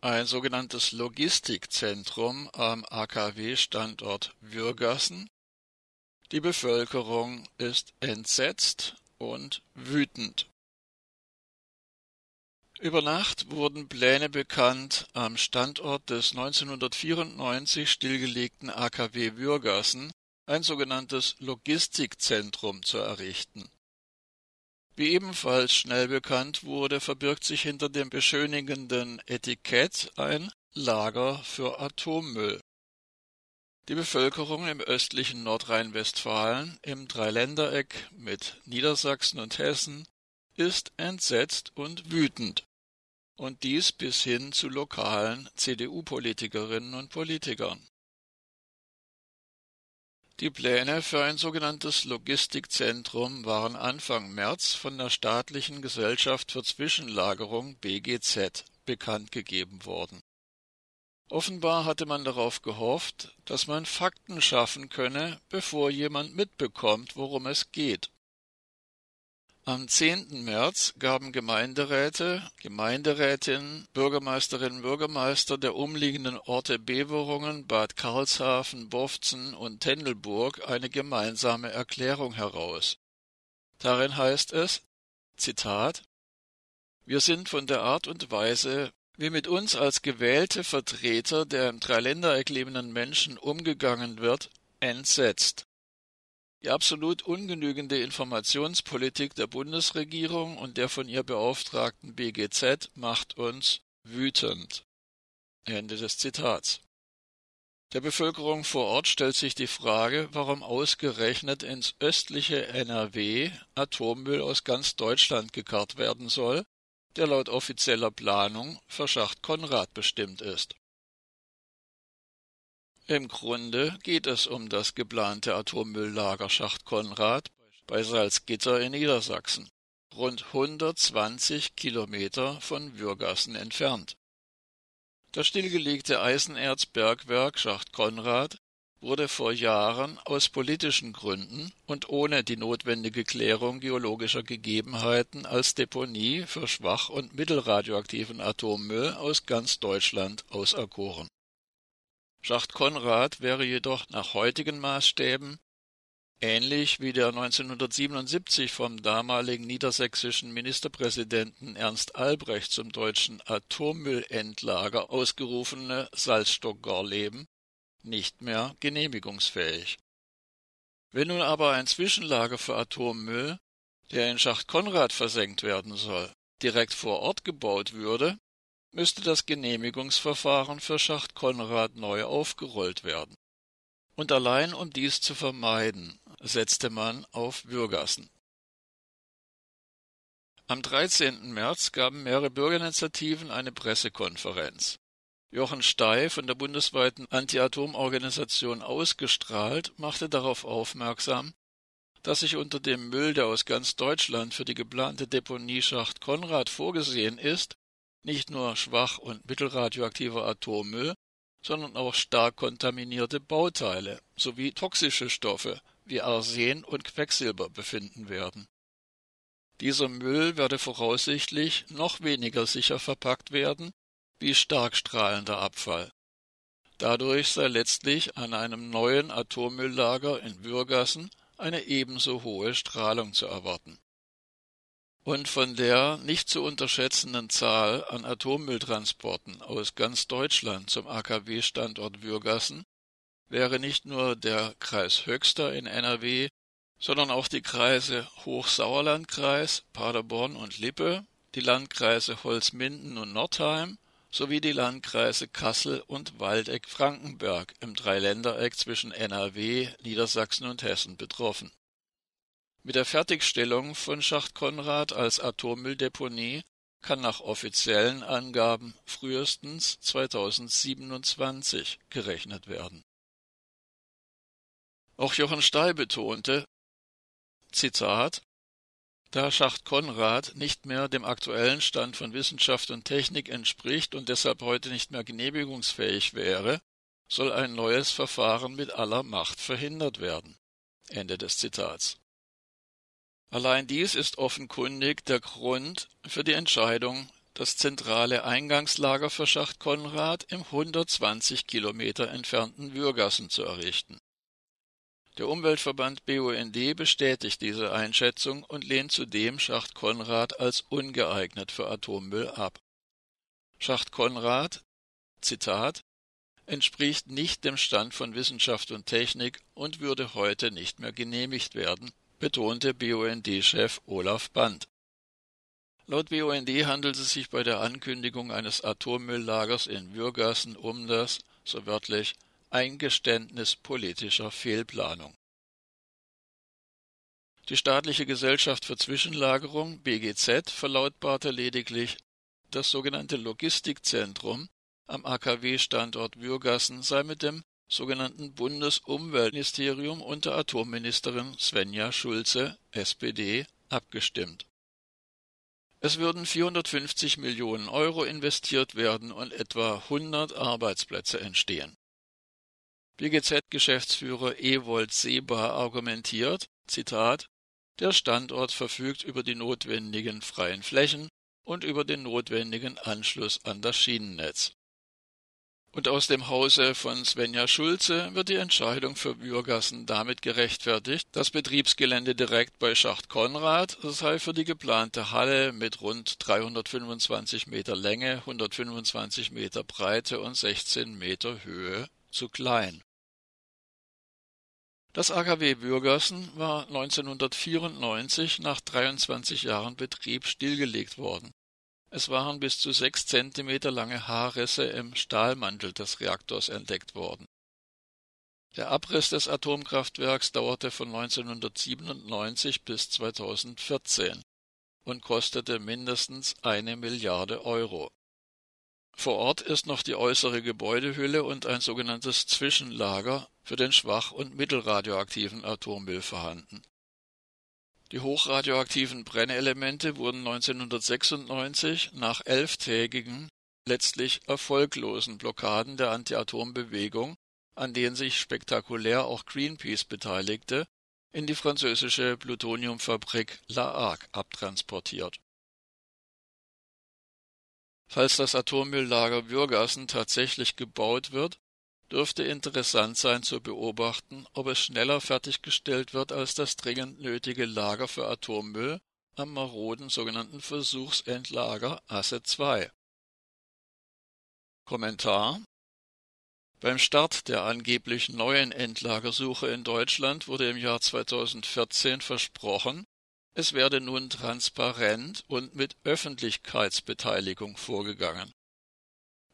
ein sogenanntes Logistikzentrum am AKW-Standort Würgassen. Die Bevölkerung ist entsetzt und wütend. Über Nacht wurden Pläne bekannt, am Standort des 1994 stillgelegten AKW Würgassen ein sogenanntes Logistikzentrum zu errichten. Wie ebenfalls schnell bekannt wurde, verbirgt sich hinter dem beschönigenden Etikett ein Lager für Atommüll. Die Bevölkerung im östlichen Nordrhein-Westfalen im Dreiländereck mit Niedersachsen und Hessen ist entsetzt und wütend, und dies bis hin zu lokalen CDU-Politikerinnen und Politikern. Die Pläne für ein sogenanntes Logistikzentrum waren Anfang März von der staatlichen Gesellschaft für Zwischenlagerung BGZ bekannt gegeben worden. Offenbar hatte man darauf gehofft, dass man Fakten schaffen könne, bevor jemand mitbekommt, worum es geht. Am 10. März gaben Gemeinderäte, Gemeinderätinnen, Bürgermeisterinnen Bürgermeister der umliegenden Orte Beverungen, Bad Karlshafen, Bofzen und Tendelburg eine gemeinsame Erklärung heraus. Darin heißt es, Zitat, Wir sind von der Art und Weise, wie mit uns als gewählte Vertreter der im Dreiländereck lebenden Menschen umgegangen wird, entsetzt. Die absolut ungenügende Informationspolitik der Bundesregierung und der von ihr beauftragten BGZ macht uns wütend. Ende des Zitats. Der Bevölkerung vor Ort stellt sich die Frage, warum ausgerechnet ins östliche NRW Atommüll aus ganz Deutschland gekarrt werden soll, der laut offizieller Planung für Schacht Konrad bestimmt ist. Im Grunde geht es um das geplante Atommülllager Schacht Konrad bei Salzgitter in Niedersachsen, rund 120 Kilometer von Würgassen entfernt. Das stillgelegte Eisenerzbergwerk Schacht Konrad wurde vor Jahren aus politischen Gründen und ohne die notwendige Klärung geologischer Gegebenheiten als Deponie für schwach und mittelradioaktiven Atommüll aus ganz Deutschland auserkoren Schacht Konrad wäre jedoch nach heutigen Maßstäben ähnlich wie der 1977 vom damaligen niedersächsischen Ministerpräsidenten Ernst Albrecht zum deutschen Atommüllendlager ausgerufene Salzstockgorleben nicht mehr genehmigungsfähig. Wenn nun aber ein Zwischenlager für Atommüll, der in Schacht Konrad versenkt werden soll, direkt vor Ort gebaut würde, müsste das Genehmigungsverfahren für Schacht Konrad neu aufgerollt werden. Und allein um dies zu vermeiden, setzte man auf Würgassen. Am 13. März gaben mehrere Bürgerinitiativen eine Pressekonferenz. Jochen Stey von der bundesweiten Anti-Atom-Organisation Ausgestrahlt machte darauf aufmerksam, dass sich unter dem Müll, der aus ganz Deutschland für die geplante Deponie Schacht Konrad vorgesehen ist, nicht nur schwach und mittelradioaktiver Atommüll, sondern auch stark kontaminierte Bauteile sowie toxische Stoffe wie Arsen und Quecksilber befinden werden. Dieser Müll werde voraussichtlich noch weniger sicher verpackt werden wie stark strahlender Abfall. Dadurch sei letztlich an einem neuen Atommülllager in Würgassen eine ebenso hohe Strahlung zu erwarten und von der nicht zu unterschätzenden Zahl an Atommülltransporten aus ganz Deutschland zum AKW-Standort Würgassen wäre nicht nur der Kreis Höxter in NRW, sondern auch die Kreise Hochsauerlandkreis, Paderborn und Lippe, die Landkreise Holzminden und Nordheim sowie die Landkreise Kassel und Waldeck-Frankenberg im Dreiländereck zwischen NRW, Niedersachsen und Hessen betroffen mit der Fertigstellung von Schacht Konrad als Atommülldeponie kann nach offiziellen Angaben frühestens 2027 gerechnet werden. Auch Jochen Stahl betonte, Zitat, da Schacht Konrad nicht mehr dem aktuellen Stand von Wissenschaft und Technik entspricht und deshalb heute nicht mehr genehmigungsfähig wäre, soll ein neues Verfahren mit aller Macht verhindert werden. Ende des Zitats. Allein dies ist offenkundig der Grund für die Entscheidung, das zentrale Eingangslager für Schacht Konrad im 120 Kilometer entfernten Würgassen zu errichten. Der Umweltverband BUND bestätigt diese Einschätzung und lehnt zudem Schacht Konrad als ungeeignet für Atommüll ab. Schacht Konrad, Zitat, entspricht nicht dem Stand von Wissenschaft und Technik und würde heute nicht mehr genehmigt werden, betonte BUND-Chef Olaf Band. Laut BUND handelt es sich bei der Ankündigung eines Atommülllagers in Würgassen um das, so wörtlich, Eingeständnis politischer Fehlplanung. Die staatliche Gesellschaft für Zwischenlagerung BGZ verlautbarte lediglich, das sogenannte Logistikzentrum am AKW-Standort Würgassen sei mit dem sogenannten Bundesumweltministerium unter Atomministerin Svenja Schulze SPD abgestimmt. Es würden 450 Millionen Euro investiert werden und etwa 100 Arbeitsplätze entstehen. BGZ-Geschäftsführer Ewold Seba argumentiert, Zitat, der Standort verfügt über die notwendigen freien Flächen und über den notwendigen Anschluss an das Schienennetz. Und aus dem Hause von Svenja Schulze wird die Entscheidung für Bürgassen damit gerechtfertigt, das Betriebsgelände direkt bei Schacht Konrad sei für die geplante Halle mit rund 325 Meter Länge, 125 Meter Breite und 16 Meter Höhe zu klein. Das AKW Bürgassen war 1994 nach 23 Jahren Betrieb stillgelegt worden. Es waren bis zu sechs Zentimeter lange Haarrisse im Stahlmantel des Reaktors entdeckt worden. Der Abriss des Atomkraftwerks dauerte von 1997 bis 2014 und kostete mindestens eine Milliarde Euro. Vor Ort ist noch die äußere Gebäudehülle und ein sogenanntes Zwischenlager für den schwach- und mittelradioaktiven Atommüll vorhanden. Die hochradioaktiven Brennelemente wurden 1996 nach elftägigen, letztlich erfolglosen Blockaden der Anti-Atom-Bewegung, an denen sich spektakulär auch Greenpeace beteiligte, in die französische Plutoniumfabrik La Hague abtransportiert. Falls das Atommülllager Würgassen tatsächlich gebaut wird, dürfte interessant sein zu beobachten, ob es schneller fertiggestellt wird als das dringend nötige Lager für Atommüll am maroden sogenannten Versuchsendlager Asse II. Kommentar Beim Start der angeblich neuen Endlagersuche in Deutschland wurde im Jahr 2014 versprochen, es werde nun transparent und mit Öffentlichkeitsbeteiligung vorgegangen.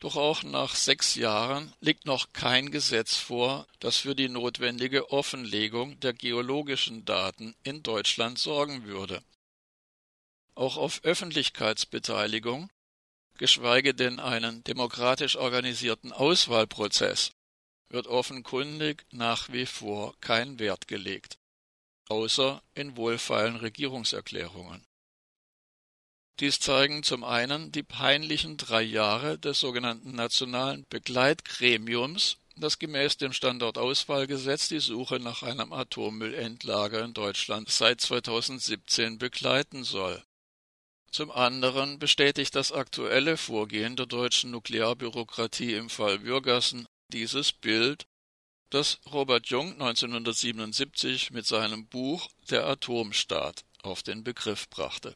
Doch auch nach sechs Jahren liegt noch kein Gesetz vor, das für die notwendige Offenlegung der geologischen Daten in Deutschland sorgen würde. Auch auf Öffentlichkeitsbeteiligung, geschweige denn einen demokratisch organisierten Auswahlprozess, wird offenkundig nach wie vor kein Wert gelegt außer in wohlfeilen Regierungserklärungen. Dies zeigen zum einen die peinlichen drei Jahre des sogenannten Nationalen Begleitgremiums, das gemäß dem Standortauswahlgesetz die Suche nach einem Atommüllendlager in Deutschland seit 2017 begleiten soll. Zum anderen bestätigt das aktuelle Vorgehen der deutschen Nuklearbürokratie im Fall Würgassen dieses Bild das Robert Jung 1977 mit seinem Buch Der Atomstaat auf den Begriff brachte